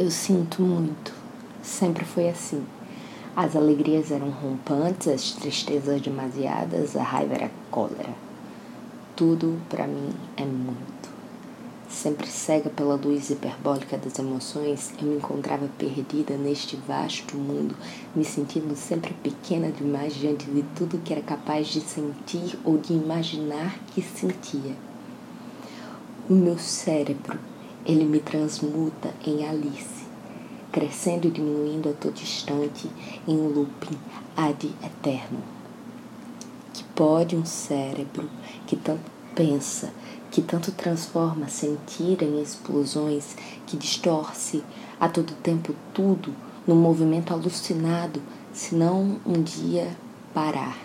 Eu sinto muito. Sempre foi assim. As alegrias eram rompantes, as tristezas demasiadas, a raiva era cólera. Tudo para mim é muito. Sempre cega pela luz hiperbólica das emoções, eu me encontrava perdida neste vasto mundo, me sentindo sempre pequena demais diante de tudo que era capaz de sentir ou de imaginar que sentia. O meu cérebro, ele me transmuta em Alice, crescendo e diminuindo a todo instante em um looping ad eterno. Que pode um cérebro que tanto pensa, que tanto transforma sentir em explosões, que distorce a todo tempo tudo num movimento alucinado, se não um dia parar.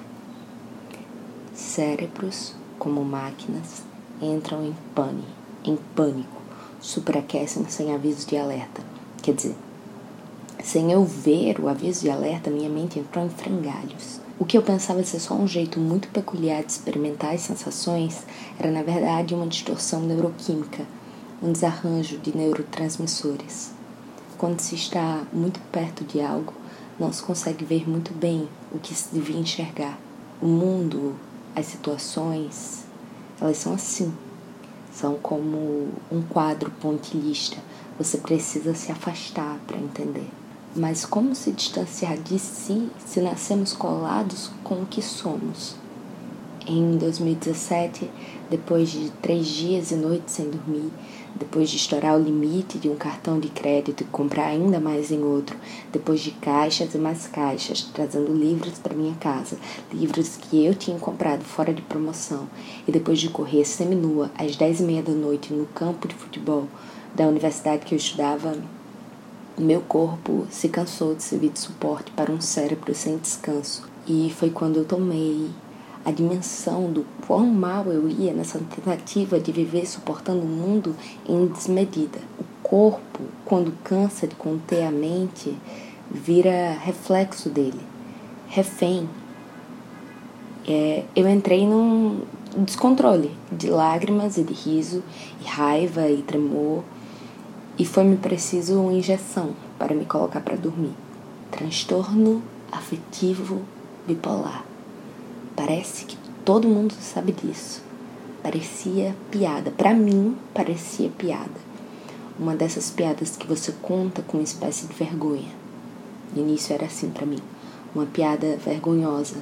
Cérebros, como máquinas, entram em pânico, em pânico, superaquecem sem aviso de alerta. Quer dizer, sem eu ver o aviso de alerta, minha mente entrou em frangalhos. O que eu pensava ser só um jeito muito peculiar de experimentar as sensações era, na verdade, uma distorção neuroquímica, um desarranjo de neurotransmissores. Quando se está muito perto de algo, não se consegue ver muito bem o que se devia enxergar. O mundo, as situações, elas são assim. São como um quadro pontilhista. Você precisa se afastar para entender. Mas como se distanciar de si se nascemos colados com o que somos? Em 2017, depois de três dias e noites sem dormir, depois de estourar o limite de um cartão de crédito e comprar ainda mais em outro, depois de caixas e mais caixas, trazendo livros para minha casa, livros que eu tinha comprado fora de promoção, e depois de correr seminua às dez e meia da noite no campo de futebol da universidade que eu estudava, meu corpo se cansou de servir de suporte para um cérebro sem descanso. E foi quando eu tomei a dimensão do quão mal eu ia nessa tentativa de viver suportando o mundo em desmedida. O corpo, quando cansa de conter a mente, vira reflexo dele, refém. É, eu entrei num descontrole de lágrimas e de riso, e raiva e tremor e foi-me preciso uma injeção para me colocar para dormir. Transtorno afetivo bipolar. Parece que todo mundo sabe disso. Parecia piada. Para mim, parecia piada. Uma dessas piadas que você conta com uma espécie de vergonha. No início era assim para mim. Uma piada vergonhosa.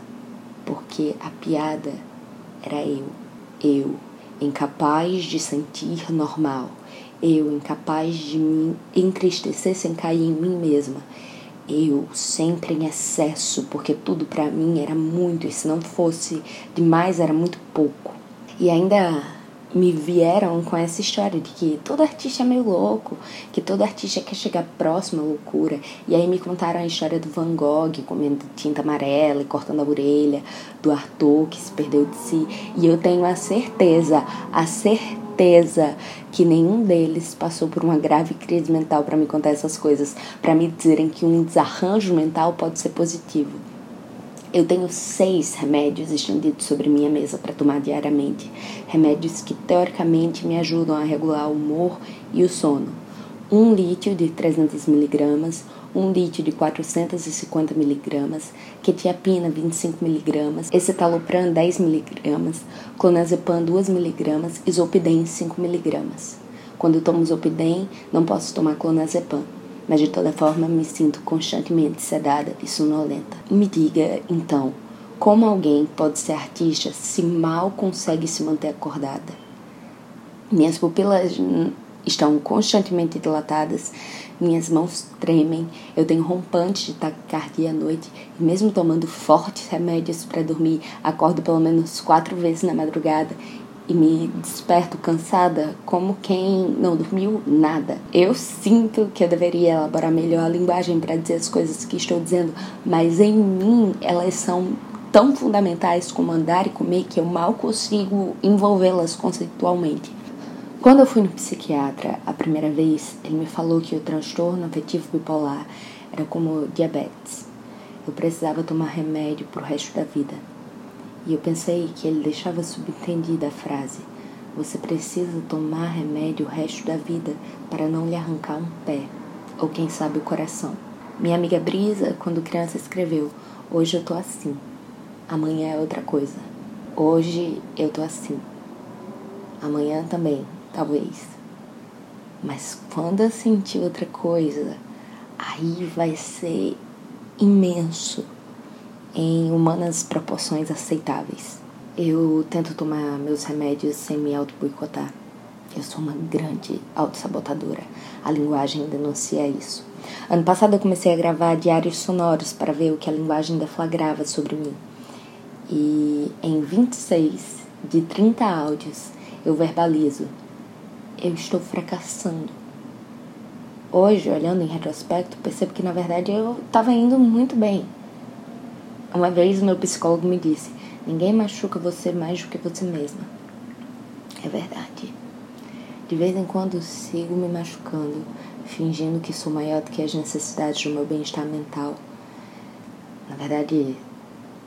Porque a piada era eu. Eu, incapaz de sentir normal eu, incapaz de me entristecer sem cair em mim mesma. Eu, sempre em excesso, porque tudo para mim era muito, e se não fosse demais, era muito pouco. E ainda me vieram com essa história de que todo artista é meio louco, que todo artista quer chegar próximo à loucura. E aí me contaram a história do Van Gogh comendo tinta amarela e cortando a orelha, do Arthur que se perdeu de si. E eu tenho a certeza, a certeza certeza que nenhum deles passou por uma grave crise mental para me contar essas coisas, para me dizerem que um desarranjo mental pode ser positivo. Eu tenho seis remédios estendidos sobre minha mesa para tomar diariamente. Remédios que teoricamente me ajudam a regular o humor e o sono. Um lítio de 300 miligramas, um lítio de 450 miligramas, quetiapina 25 miligramas, escitalopram 10 miligramas, clonazepam 2 miligramas e zolpidem 5 miligramas. Quando tomo zolpidem, não posso tomar clonazepam, mas de toda forma me sinto constantemente sedada e sonolenta. Me diga, então, como alguém pode ser artista se mal consegue se manter acordada? Minhas pupilas estão constantemente dilatadas, minhas mãos tremem, eu tenho rompante de taquicardia à noite e mesmo tomando fortes remédios para dormir, acordo pelo menos quatro vezes na madrugada e me desperto cansada como quem não dormiu nada. Eu sinto que eu deveria elaborar melhor a linguagem para dizer as coisas que estou dizendo, mas em mim elas são tão fundamentais como andar e comer que eu mal consigo envolvê-las conceitualmente. Quando eu fui no psiquiatra a primeira vez, ele me falou que o transtorno afetivo bipolar era como diabetes. Eu precisava tomar remédio pro resto da vida. E eu pensei que ele deixava subentendida a frase: Você precisa tomar remédio o resto da vida para não lhe arrancar um pé. ou quem sabe o coração. Minha amiga Brisa, quando criança, escreveu: Hoje eu tô assim, amanhã é outra coisa. Hoje eu tô assim, amanhã também, talvez. Mas quando eu sentir outra coisa, aí vai ser imenso em humanas proporções aceitáveis. Eu tento tomar meus remédios sem me auto-boicotar. Eu sou uma grande autossabotadora. A linguagem denuncia isso. Ano passado eu comecei a gravar diários sonoros para ver o que a linguagem deflagrava sobre mim. E em 26 de 30 áudios eu verbalizo. Eu estou fracassando. Hoje, olhando em retrospecto, percebo que na verdade eu estava indo muito bem. Uma vez meu psicólogo me disse: Ninguém machuca você mais do que você mesma. É verdade. De vez em quando sigo me machucando, fingindo que sou maior do que as necessidades do meu bem-estar mental. Na verdade,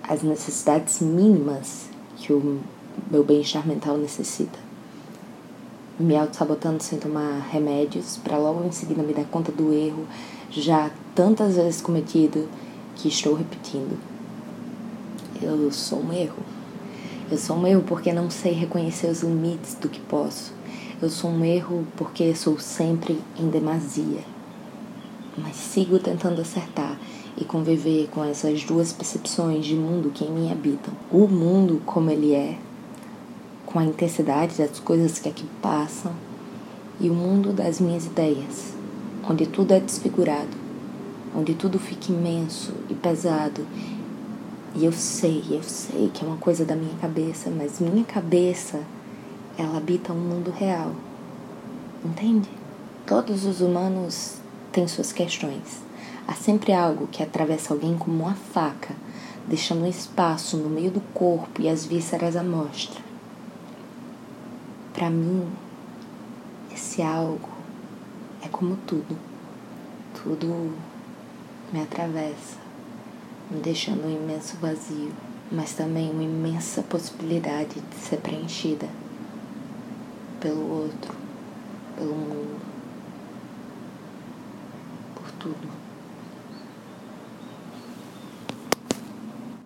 as necessidades mínimas que o meu bem-estar mental necessita. Me auto-sabotando sem tomar remédios, para logo em seguida me dar conta do erro já tantas vezes cometido que estou repetindo. Eu sou um erro. Eu sou um erro porque não sei reconhecer os limites do que posso. Eu sou um erro porque sou sempre em demasia. Mas sigo tentando acertar e conviver com essas duas percepções de mundo que em mim habitam. O mundo como ele é, com a intensidade das coisas que aqui passam, e o mundo das minhas ideias, onde tudo é desfigurado, onde tudo fica imenso e pesado e eu sei, eu sei que é uma coisa da minha cabeça, mas minha cabeça, ela habita um mundo real. Entende? Todos os humanos têm suas questões. Há sempre algo que atravessa alguém como uma faca, deixando um espaço no meio do corpo e as vísceras à mostra. Para mim, esse algo é como tudo. Tudo me atravessa me deixando um imenso vazio, mas também uma imensa possibilidade de ser preenchida pelo outro, pelo mundo, por tudo.